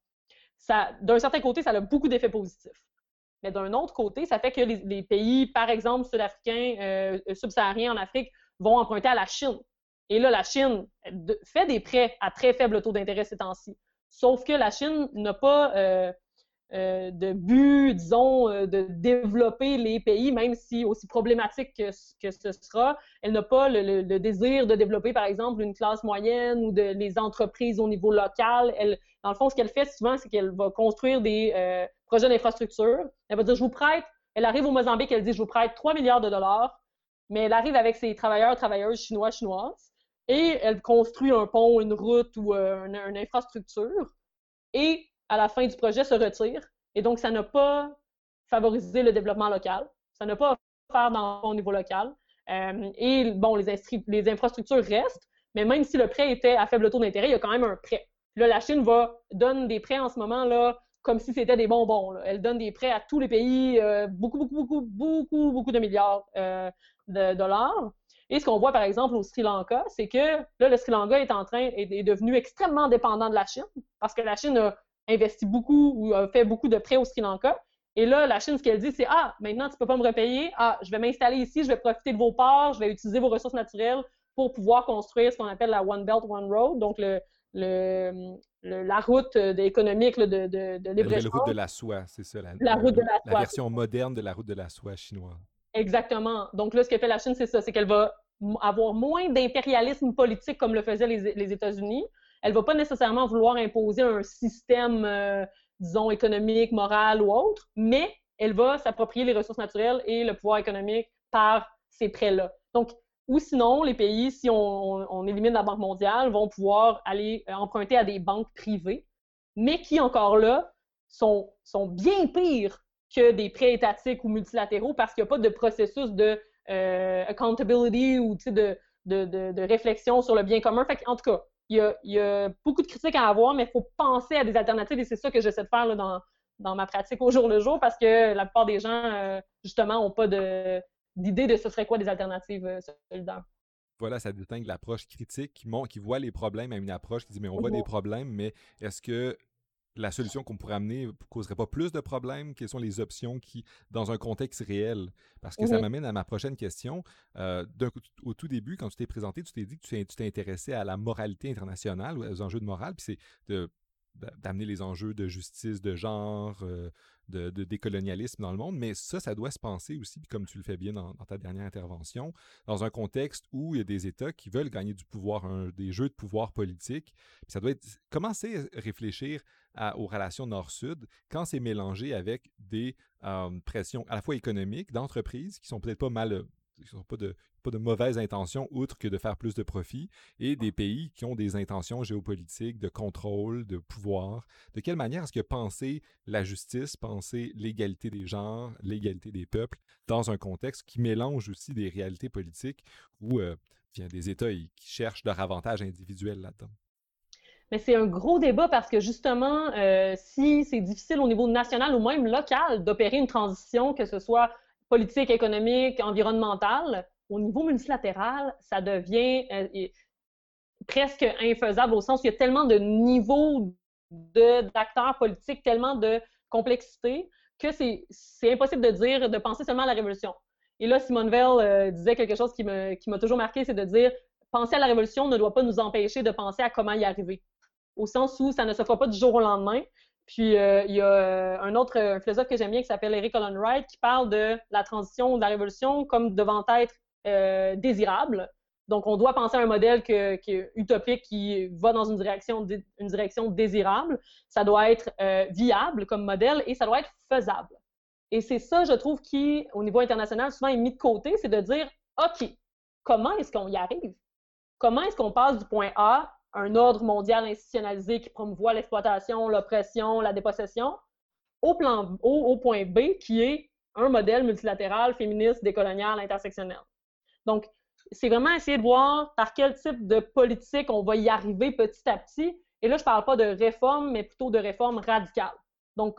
d'un certain côté, ça a beaucoup d'effets positifs. Mais d'un autre côté, ça fait que les, pays, par exemple, sud-africains, euh, subsahariens en Afrique, vont emprunter à la Chine. Et là, la Chine fait des prêts à très faible taux d'intérêt ces temps-ci. Sauf que la Chine n'a pas euh, euh, de but, disons, euh, de développer les pays, même si aussi problématique que, ce sera, elle n'a pas le, désir de développer, par exemple, une classe moyenne ou de, les entreprises au niveau local. Elle, dans le fond, ce qu'elle fait souvent, c'est qu'elle va construire des projets d'infrastructure. Elle va dire, je vous prête, elle arrive au Mozambique, elle dit, je vous prête 3 milliards de dollars, mais elle arrive avec ses travailleurs, travailleuses chinois, chinoises et elle construit un pont, une route ou euh, une, infrastructure, et à la fin du projet se retire. Et donc, ça n'a pas favorisé le développement local, ça n'a pas offert dans au niveau local. Euh, et bon, les, infrastructures restent, mais même si le prêt était à faible taux d'intérêt, il y a quand même un prêt. là, la Chine va donne des prêts en ce moment là comme si c'était des bonbons. Elle donne des prêts à tous les pays, euh, beaucoup, beaucoup, beaucoup, beaucoup, beaucoup de milliards de dollars. Et ce qu'on voit, par exemple, au Sri Lanka, c'est que là, le Sri Lanka est en train, est, devenu extrêmement dépendant de la Chine parce que la Chine a investi beaucoup ou a fait beaucoup de prêts au Sri Lanka. Et là, la Chine, ce qu'elle dit, c'est Ah, maintenant, tu ne peux pas me repayer. Ah, je vais m'installer ici, je vais profiter de vos ports, je vais utiliser vos ressources naturelles pour pouvoir construire ce qu'on appelle la One Belt, One Road, donc le, la route économique de, de, de libre-échange. La route de la soie, c'est ça. La, route de la, la version moderne de la route de la soie chinoise. Exactement. Donc là, ce que fait la Chine, c'est ça, c'est qu'elle va avoir moins d'impérialisme politique comme le faisaient les, États-Unis. Elle va pas nécessairement vouloir imposer un système, euh, disons, économique, moral ou autre, mais elle va s'approprier les ressources naturelles et le pouvoir économique par ces prêts-là. Donc, ou sinon, les pays, si on, élimine la Banque mondiale, vont pouvoir aller euh, emprunter à des banques privées, mais qui, encore là, sont, bien pires que des prêts étatiques ou multilatéraux parce qu'il n'y a pas de processus de euh, accountability ou de, réflexion sur le bien commun. Fait en tout cas, il y, a, il y, a, beaucoup de critiques à avoir, mais il faut penser à des alternatives et c'est ça que j'essaie de faire là, dans, dans, ma pratique au jour le jour parce que la plupart des gens, euh, justement, n'ont pas d'idée de, ce serait quoi des alternatives euh, solidaires. Voilà, ça distingue l'approche critique qui, qui voit les problèmes à une approche qui dit mais on voit des problèmes, mais est-ce que la solution qu'on pourrait amener ne causerait pas plus de problèmes? Quelles sont les options qui, dans un contexte réel? Parce que ça m'amène à ma prochaine question. Euh, au tout début, quand tu t'es présenté, tu t'es dit que tu t'es intéressé à la moralité internationale, aux enjeux de morale, puis c'est de d'amener les enjeux de justice de genre, euh, de, décolonialisme dans le monde, mais ça, ça doit se penser aussi, comme tu le fais bien dans, ta dernière intervention, dans un contexte où il y a des États qui veulent gagner du pouvoir, des jeux de pouvoir politique. ça doit être commencer à réfléchir aux relations nord-sud quand c'est mélangé avec des euh, pressions à la fois économiques d'entreprises qui sont peut-être pas mal qui n'ont pas de, pas de mauvaises intentions outre que de faire plus de profit, et des pays qui ont des intentions géopolitiques, de contrôle, de pouvoir. De quelle manière est-ce que penser la justice, penser l'égalité des genres, l'égalité des peuples, dans un contexte qui mélange aussi des réalités politiques où euh, il y a des États qui cherchent leur avantage individuel là-dedans? Mais c'est un gros débat parce que justement, euh, si c'est difficile au niveau national ou même local d'opérer une transition, que ce soit politique, économique, environnementale, au niveau multilatéral, ça devient euh, presque infaisable au sens où il y a tellement de niveaux d'acteurs politiques, tellement de complexité, que c'est impossible de dire, de penser seulement à la révolution. Et là, Simone Veil euh, disait quelque chose qui m'a toujours marqué, c'est de dire penser à la révolution ne doit pas nous empêcher de penser à comment y arriver. Au sens où ça ne se fera pas du jour au lendemain, puis euh, il y a euh, un autre philosophe que j'aime bien qui s'appelle Eric Olin Wright qui parle de la transition de la révolution comme devant être euh, désirable. Donc on doit penser à un modèle qui est utopique qui va dans une direction, une direction désirable. Ça doit être viable comme modèle et ça doit être faisable. Et c'est ça, je trouve, qui, au niveau international, souvent est mis de côté, c'est de dire, OK, comment est-ce qu'on y arrive? Comment est-ce qu'on passe du point A un ordre mondial institutionnalisé qui promouvoit l'exploitation, l'oppression, la dépossession, au, plan, au, point B, qui est un modèle multilatéral, féministe, décolonial, intersectionnel. Donc, c'est vraiment essayer de voir par quel type de politique on va y arriver petit à petit. Et là, je ne parle pas de réforme, mais plutôt de réforme radicale. Donc,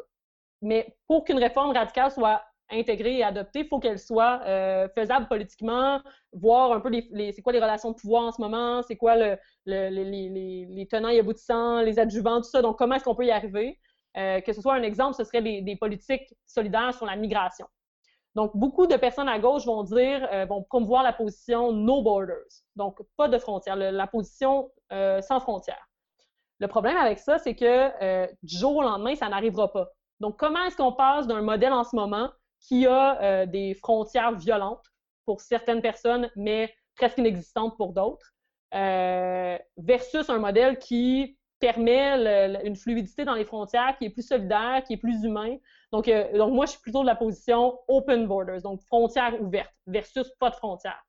mais pour qu'une réforme radicale soit intégrée et adoptée, il faut qu'elle soit euh, faisable politiquement, voir un peu les, c'est quoi les relations de pouvoir en ce moment, c'est quoi le, les, tenants et aboutissants, les adjuvants, tout ça. Donc, comment est-ce qu'on peut y arriver? Euh, que ce soit un exemple, ce serait des, politiques solidaires sur la migration. Donc, beaucoup de personnes à gauche vont dire, euh, vont promouvoir la position no borders, donc pas de frontières, la position sans frontières. Le problème avec ça, c'est que du jour au lendemain, ça n'arrivera pas. Donc, comment est-ce qu'on passe d'un modèle en ce moment qui a euh, des frontières violentes pour certaines personnes, mais presque inexistantes pour d'autres, euh, versus un modèle qui permet une fluidité dans les frontières, qui est plus solidaire, qui est plus humain. Donc, euh, donc moi, je suis plutôt de la position open borders, donc frontières ouvertes versus pas de frontières.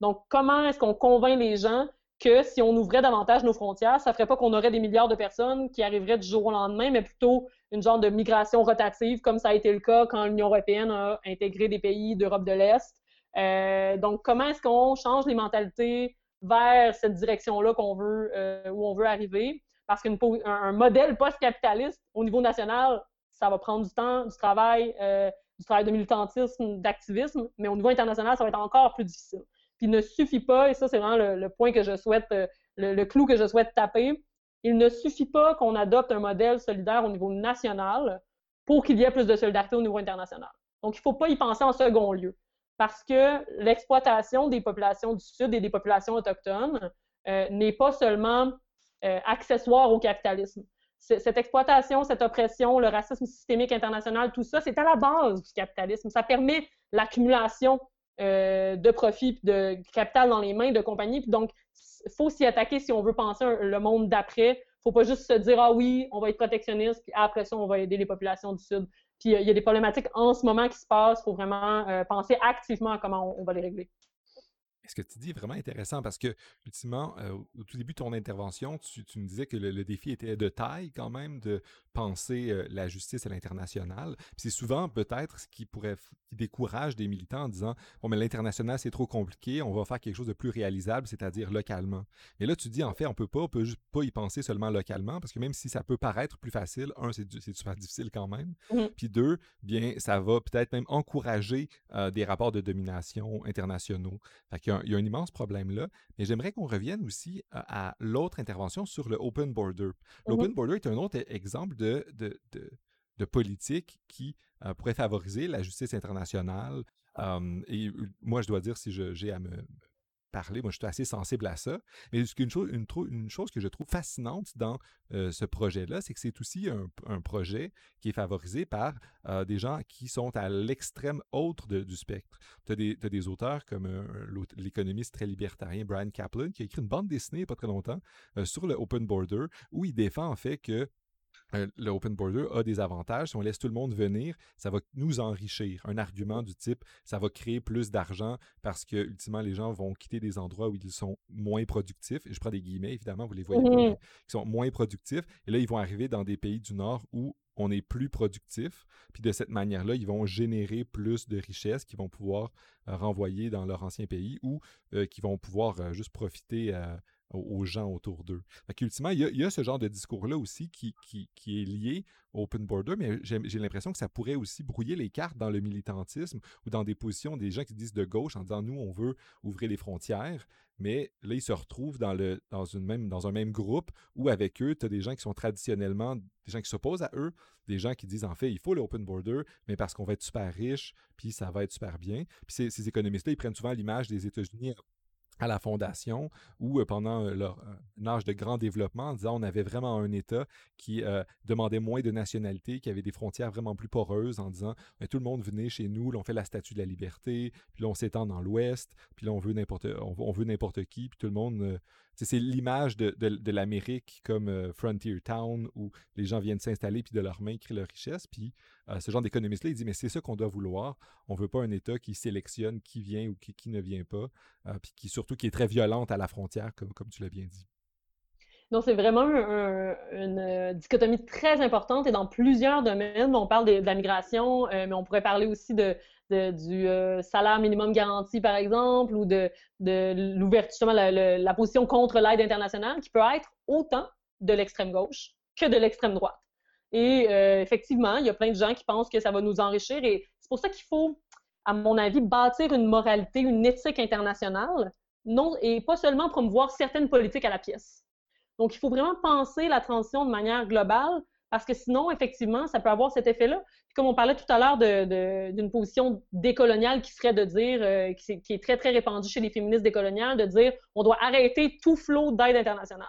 Donc, comment est-ce qu'on convainc les gens que si on ouvrait davantage nos frontières, ça ferait pas qu'on aurait des milliards de personnes qui arriveraient du jour au lendemain, mais plutôt une genre de migration rotative, comme ça a été le cas quand l'Union européenne a intégré des pays d'Europe de l'Est. Euh, donc, comment est-ce qu'on change les mentalités vers cette direction-là euh, où on veut arriver? Parce qu'un modèle post-capitaliste au niveau national, ça va prendre du temps, du travail, euh, du travail de militantisme, d'activisme, mais au niveau international, ça va être encore plus difficile. Puis ne suffit pas, et ça c'est vraiment le, point que je souhaite, euh, le, clou que je souhaite taper, il ne suffit pas qu'on adopte un modèle solidaire au niveau national pour qu'il y ait plus de solidarité au niveau international. Donc il ne faut pas y penser en second lieu, parce que l'exploitation des populations du Sud et des populations autochtones euh, n'est pas seulement euh, accessoire au capitalisme. Cette exploitation, cette oppression, le racisme systémique international, tout ça, c'est à la base du capitalisme. Ça permet l'accumulation de profit, de capital dans les mains de compagnies. donc, il faut s'y attaquer si on veut penser le monde d'après. faut pas juste se dire, ah oui, on va être protectionniste, puis après ça, on va aider les populations du Sud. Puis il y a des problématiques en ce moment qui se passent. Il faut vraiment penser activement à comment on va les régler ce que tu dis est vraiment intéressant parce que, ultimement, euh, au tout début de ton intervention, tu, me disais que le, défi était de taille quand même de penser euh, la justice à l'international. c'est souvent peut-être ce qui pourrait qui décourage des militants en disant bon mais l'international c'est trop compliqué, on va faire quelque chose de plus réalisable, c'est-à-dire localement. Mais là tu dis en fait on peut pas, on peut juste pas y penser seulement localement parce que même si ça peut paraître plus facile, un c'est super difficile quand même, mmh puis deux bien ça va peut-être même encourager euh, des rapports de domination internationaux. Fait qu'il il y a un immense problème là. Mais j'aimerais qu'on revienne aussi à, l'autre intervention sur le open border. L'open mmh border est un autre exemple de, de, de, politique qui euh, pourrait favoriser la justice internationale. et moi, je dois dire, si j'ai à me, parler. Moi, je suis assez sensible à ça. Mais une chose, une, chose que je trouve fascinante dans euh, ce projet-là, c'est que c'est aussi un, projet qui est favorisé par euh, des gens qui sont à l'extrême autre du spectre. Tu as, des auteurs comme euh, l'économiste très libertarien Brian Kaplan qui a écrit une bande dessinée il n'y a pas très longtemps sur le Open Border où il défend en fait que euh, le open border a des avantages. Si on laisse tout le monde venir, ça va nous enrichir. Un argument du type, ça va créer plus d'argent parce que, ultimement, les gens vont quitter des endroits où ils sont moins productifs. Et je prends des guillemets, évidemment, vous les voyez pas, qui sont moins productifs. Et là, ils vont arriver dans des pays du Nord où on est plus productif. Puis de cette manière-là, ils vont générer plus de richesses qu'ils vont pouvoir euh, renvoyer dans leur ancien pays ou euh, qui vont pouvoir juste profiter aux, gens autour d'eux. Ultimement, il y, a, ce genre de discours-là aussi qui, est lié au open border, mais j'ai l'impression que ça pourrait aussi brouiller les cartes dans le militantisme ou dans des positions des gens qui disent de gauche en disant nous, on veut ouvrir les frontières, mais là, ils se retrouvent dans, le, un même groupe où avec eux, tu as des gens qui sont traditionnellement, des gens qui s'opposent à eux, des gens qui disent en fait, il faut l'open border, mais parce qu'on va être super riche, puis ça va être super bien. Puis ces, ces économistes-là, ils prennent souvent l'image des États-Unis à la fondation ou euh, pendant leur euh, âge de grand développement en disant on avait vraiment un État qui demandait moins de nationalité, qui avait des frontières vraiment plus poreuses en disant tout le monde venait chez nous, là, on fait la statue de la liberté, puis là on s'étend dans l'Ouest, puis là on veut n'importe on, veut n'importe qui, puis tout le monde c'est l'image de, l'Amérique comme Frontier Town où les gens viennent s'installer puis de leurs mains créent leur richesse. Puis ce genre d'économiste-là, il dit mais c'est ça qu'on doit vouloir. On veut pas un État qui sélectionne qui vient ou qui, ne vient pas, puis qui surtout qui est très violente à la frontière, comme, comme tu l'as bien dit. Donc, c'est vraiment une dichotomie très importante et dans plusieurs domaines. On parle de, la migration, mais on pourrait parler aussi de, du euh, salaire minimum garanti, par exemple, ou de, l'ouverture, justement, la, position contre l'aide internationale, qui peut être autant de l'extrême gauche que de l'extrême droite. Et euh, effectivement, il y a plein de gens qui pensent que ça va nous enrichir et c'est pour ça qu'il faut, à mon avis, bâtir une moralité, une éthique internationale, non, et pas seulement promouvoir certaines politiques à la pièce. Donc, il faut vraiment penser la transition de manière globale parce que sinon, effectivement, ça peut avoir cet effet-là. Comme on parlait tout à l'heure d'une position décoloniale qui serait de dire, euh, qui, est, qui, est, très, très répandue chez les féministes décoloniales, de dire on doit arrêter tout flot d'aide internationale.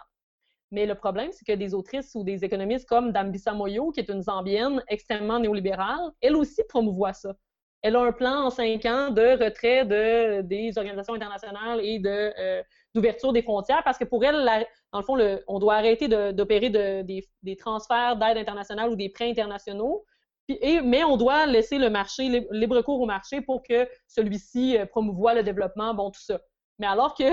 Mais le problème, c'est que des autrices ou des économistes comme Dambisa Moyo, qui est une Zambienne extrêmement néolibérale, elle aussi promouvoit ça. Elle a un plan en cinq ans de retrait de, des organisations internationales et de, euh, d'ouverture des frontières parce que pour elle, dans le fond, on doit arrêter d'opérer des, transferts d'aide internationale ou des prêts internationaux, mais on doit laisser le marché, libre cours au marché pour que celui-ci euh, promouvoie le développement, bon, tout ça. Mais alors que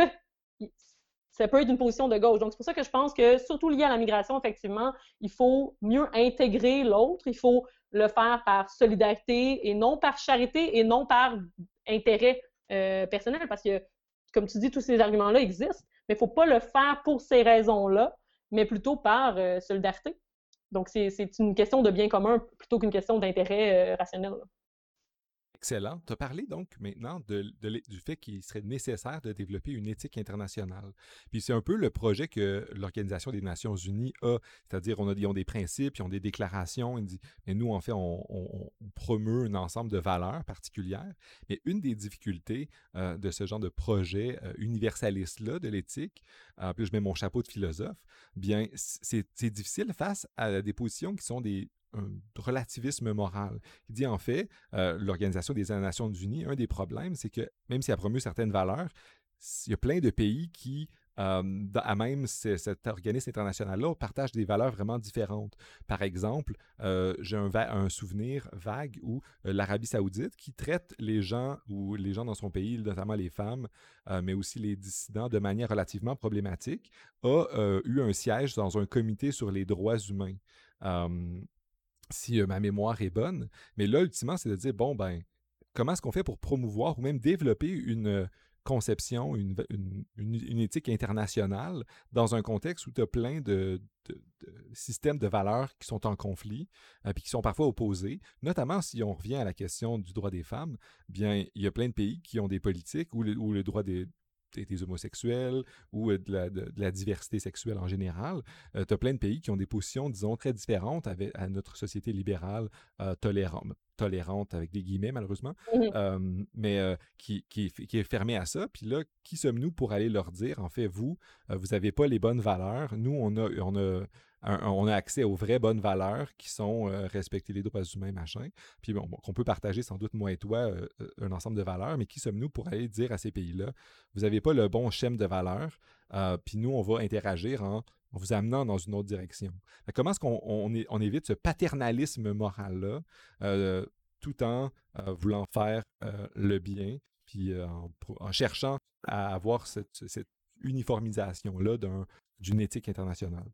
ça peut être une position de gauche. Donc, c'est pour ça que je pense que, surtout lié à la migration, effectivement, il faut mieux intégrer l'autre, il faut le faire par solidarité et non par charité et non par intérêt euh, personnel, parce que comme tu dis, tous ces arguments-là existent, mais il ne faut pas le faire pour ces raisons-là, mais plutôt par euh, solidarité. Donc, c'est une question de bien commun plutôt qu'une question d'intérêt euh, rationnel. Excellent. Tu as parlé donc maintenant du fait qu'il serait nécessaire de développer une éthique internationale. Puis c'est un peu le projet que l'Organisation des Nations Unies a, c'est-à-dire on a, ils ont des principes, ils ont des déclarations, ils disent, mais nous en fait on, promeut un ensemble de valeurs particulières. Mais une des difficultés euh, de ce genre de projet euh, universaliste-là de l'éthique, euh, puis je mets mon chapeau de philosophe, bien c'est difficile face à des positions qui sont des relativisme moral. Il dit en fait, euh, l'Organisation des Nations Unies, un des problèmes, c'est que même s'il a promu certaines valeurs, il y a plein de pays qui à même cet organisme international-là, partage des valeurs vraiment différentes. Par exemple, euh, j'ai un, souvenir vague où euh, l'Arabie saoudite, qui traite les gens ou les gens dans son pays, notamment les femmes, mais aussi les dissidents, de manière relativement problématique, a eu un siège dans un comité sur les droits humains. Si ma mémoire est bonne. Mais là, ultimement, c'est de dire, bon, ben, comment est-ce qu'on fait pour promouvoir ou même développer une, conception, une, une, éthique internationale dans un contexte où tu as plein de, systèmes de valeurs qui sont en conflit et qui sont parfois opposés, notamment si on revient à la question du droit des femmes, bien, il y a plein de pays qui ont des politiques où le, où le droit des, des, homosexuels ou euh, de la, de, la, diversité sexuelle en général. Euh, tu as plein de pays qui ont des positions, disons, très différentes avec, à notre société libérale tolérante, tolérante avec des guillemets malheureusement, mmh mais qui, qui, qui, est fermée à ça. Puis là, qui sommes-nous pour aller leur dire, en fait, vous, vous n'avez pas les bonnes valeurs. Nous, on a, on a on a accès aux vraies bonnes valeurs qui sont respecter les droits humains, machin. Puis qu'on peut partager sans doute moi et toi un ensemble de valeurs, mais qui sommes-nous pour aller dire à ces pays-là, vous n'avez pas le bon schéma de valeurs, puis nous, on va interagir en vous amenant dans une autre direction. Comment est-ce qu'on on, évite ce paternalisme moral-là euh, tout en euh, voulant faire euh, le bien, puis en, cherchant à avoir cette, uniformisation-là d'une éthique internationale?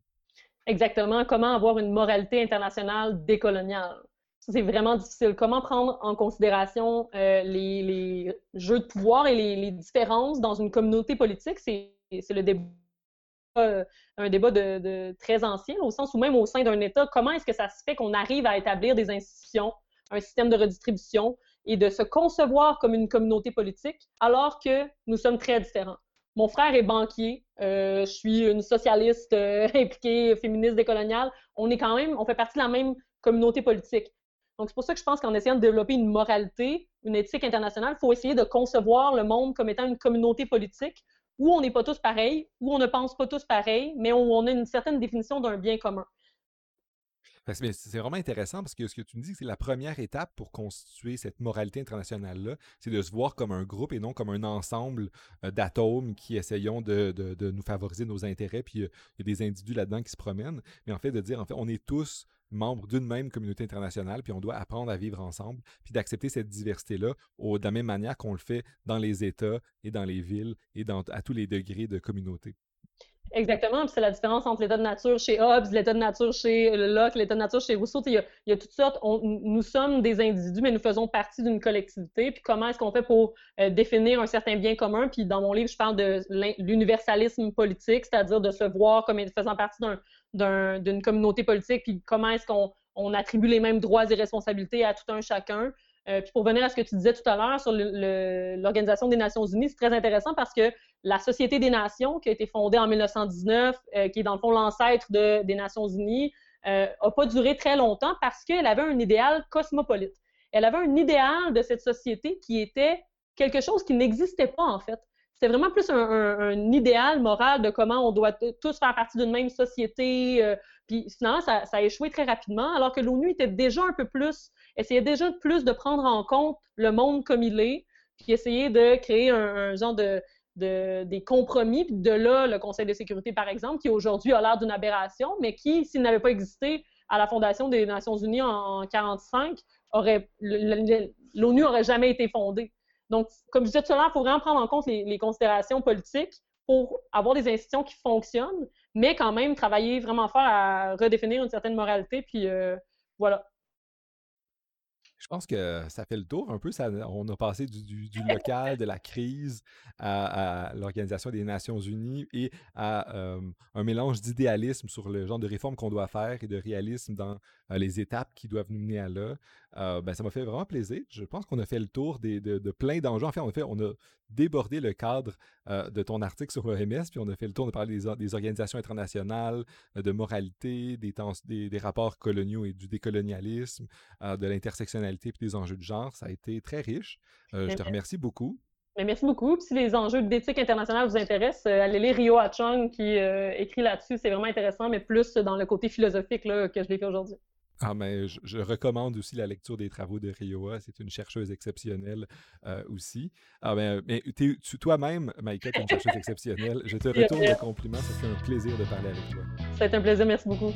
Exactement. Comment avoir une moralité internationale décoloniale? C'est vraiment difficile. Comment prendre en considération les, jeux de pouvoir et les, différences dans une communauté politique? C'est le débat euh, un débat de, très ancien, au sens où même au sein d'un État, comment est-ce que ça se fait qu'on arrive à établir des institutions, un système de redistribution et de se concevoir comme une communauté politique alors que nous sommes très différents? Mon frère est banquier, euh, je suis une socialiste euh, impliquée, féministe décoloniale. On est quand même, on fait partie de la même communauté politique. Donc c'est pour ça que je pense qu'en essayant de développer une moralité, une éthique internationale, il faut essayer de concevoir le monde comme étant une communauté politique où on n'est pas tous pareils, où on ne pense pas tous pareil, mais où on a une certaine définition d'un bien commun. C'est vraiment intéressant parce que ce que tu me dis, c'est la première étape pour constituer cette moralité internationale-là, c'est de se voir comme un groupe et non comme un ensemble euh, d'atomes qui essayons de, nous favoriser nos intérêts, puis euh, il y a des individus là-dedans qui se promènent, mais en fait de dire, en fait, on est tous membres d'une même communauté internationale, puis on doit apprendre à vivre ensemble, puis d'accepter cette diversité-là de la même manière qu'on le fait dans les États et dans les villes et à tous les degrés de communauté. Exactement, c'est la différence entre l'état de nature chez Hobbes, l'état de nature chez Locke, l'état de nature chez Rousseau. Il y, a, y a toutes sortes. nous sommes des individus, mais nous faisons partie d'une collectivité. Puis comment est-ce qu'on fait pour euh, définir un certain bien commun? Puis dans mon livre, je parle de l'universalisme politique, c'est-à-dire de se voir comme faisant partie d'une communauté politique. Puis comment est-ce qu'on attribue les mêmes droits et responsabilités à tout un chacun? Euh, puis pour venir à ce que tu disais tout à l'heure sur l'Organisation des Nations Unies, c'est très intéressant parce que la Société des Nations, qui a été fondée en 1919, euh, qui est dans le fond l'ancêtre des Nations Unies, n'a euh, pas duré très longtemps parce qu'elle avait un idéal cosmopolite. Elle avait un idéal de cette société qui était quelque chose qui n'existait pas en fait. C'était vraiment plus un, idéal moral de comment on doit tous faire partie d'une même société. puis finalement, ça, a échoué très rapidement, alors que l'ONU était déjà un peu plus essayer déjà plus de prendre en compte le monde comme il est, puis essayer de créer un, genre de, compromis, puis de là, le Conseil de sécurité, par exemple, qui aujourd'hui a l'air d'une aberration, mais qui, s'il n'avait pas existé à la fondation des Nations Unies en 1945, aurait, l'ONU aurait jamais été fondée. Donc, comme je disais tout à l'heure, il faut vraiment prendre en compte les, considérations politiques pour avoir des institutions qui fonctionnent, mais quand même travailler vraiment fort à redéfinir une certaine moralité, puis euh, voilà. Je pense que ça fait le tour un peu. On a passé du, local, de la crise à, l'Organisation des Nations Unies et à un mélange d'idéalisme sur le genre de réformes qu'on doit faire et de réalisme dans euh, les étapes qui doivent nous mener à là. Euh, ben, ça m'a fait vraiment plaisir. Je pense qu'on a fait le tour des, de, plein d'enjeux. En fait, on a, fait, on a débordé le cadre euh, de ton article sur l'OMS, puis on a fait le tour de parler des, organisations internationales, de moralité, des, des, des, rapports coloniaux et du décolonialisme, de l'intersectionnalité et des enjeux de genre. Ça a été très riche. je te remercie beaucoup. Mais merci beaucoup. si les enjeux d'éthique internationale vous intéressent, allez lire Rio Achong qui écrit là-dessus. C'est vraiment intéressant, mais plus dans le côté philosophique là, que je l'ai fait aujourd'hui. Ah, mais je, recommande aussi la lecture des travaux de Rioa. C'est une chercheuse exceptionnelle euh, aussi. Ah, ben, mais toi-même, Maïka, tu es une chercheuse exceptionnelle. Je te retourne le compliment. Ça fait un plaisir de parler avec toi. Ça a été un plaisir. Merci beaucoup.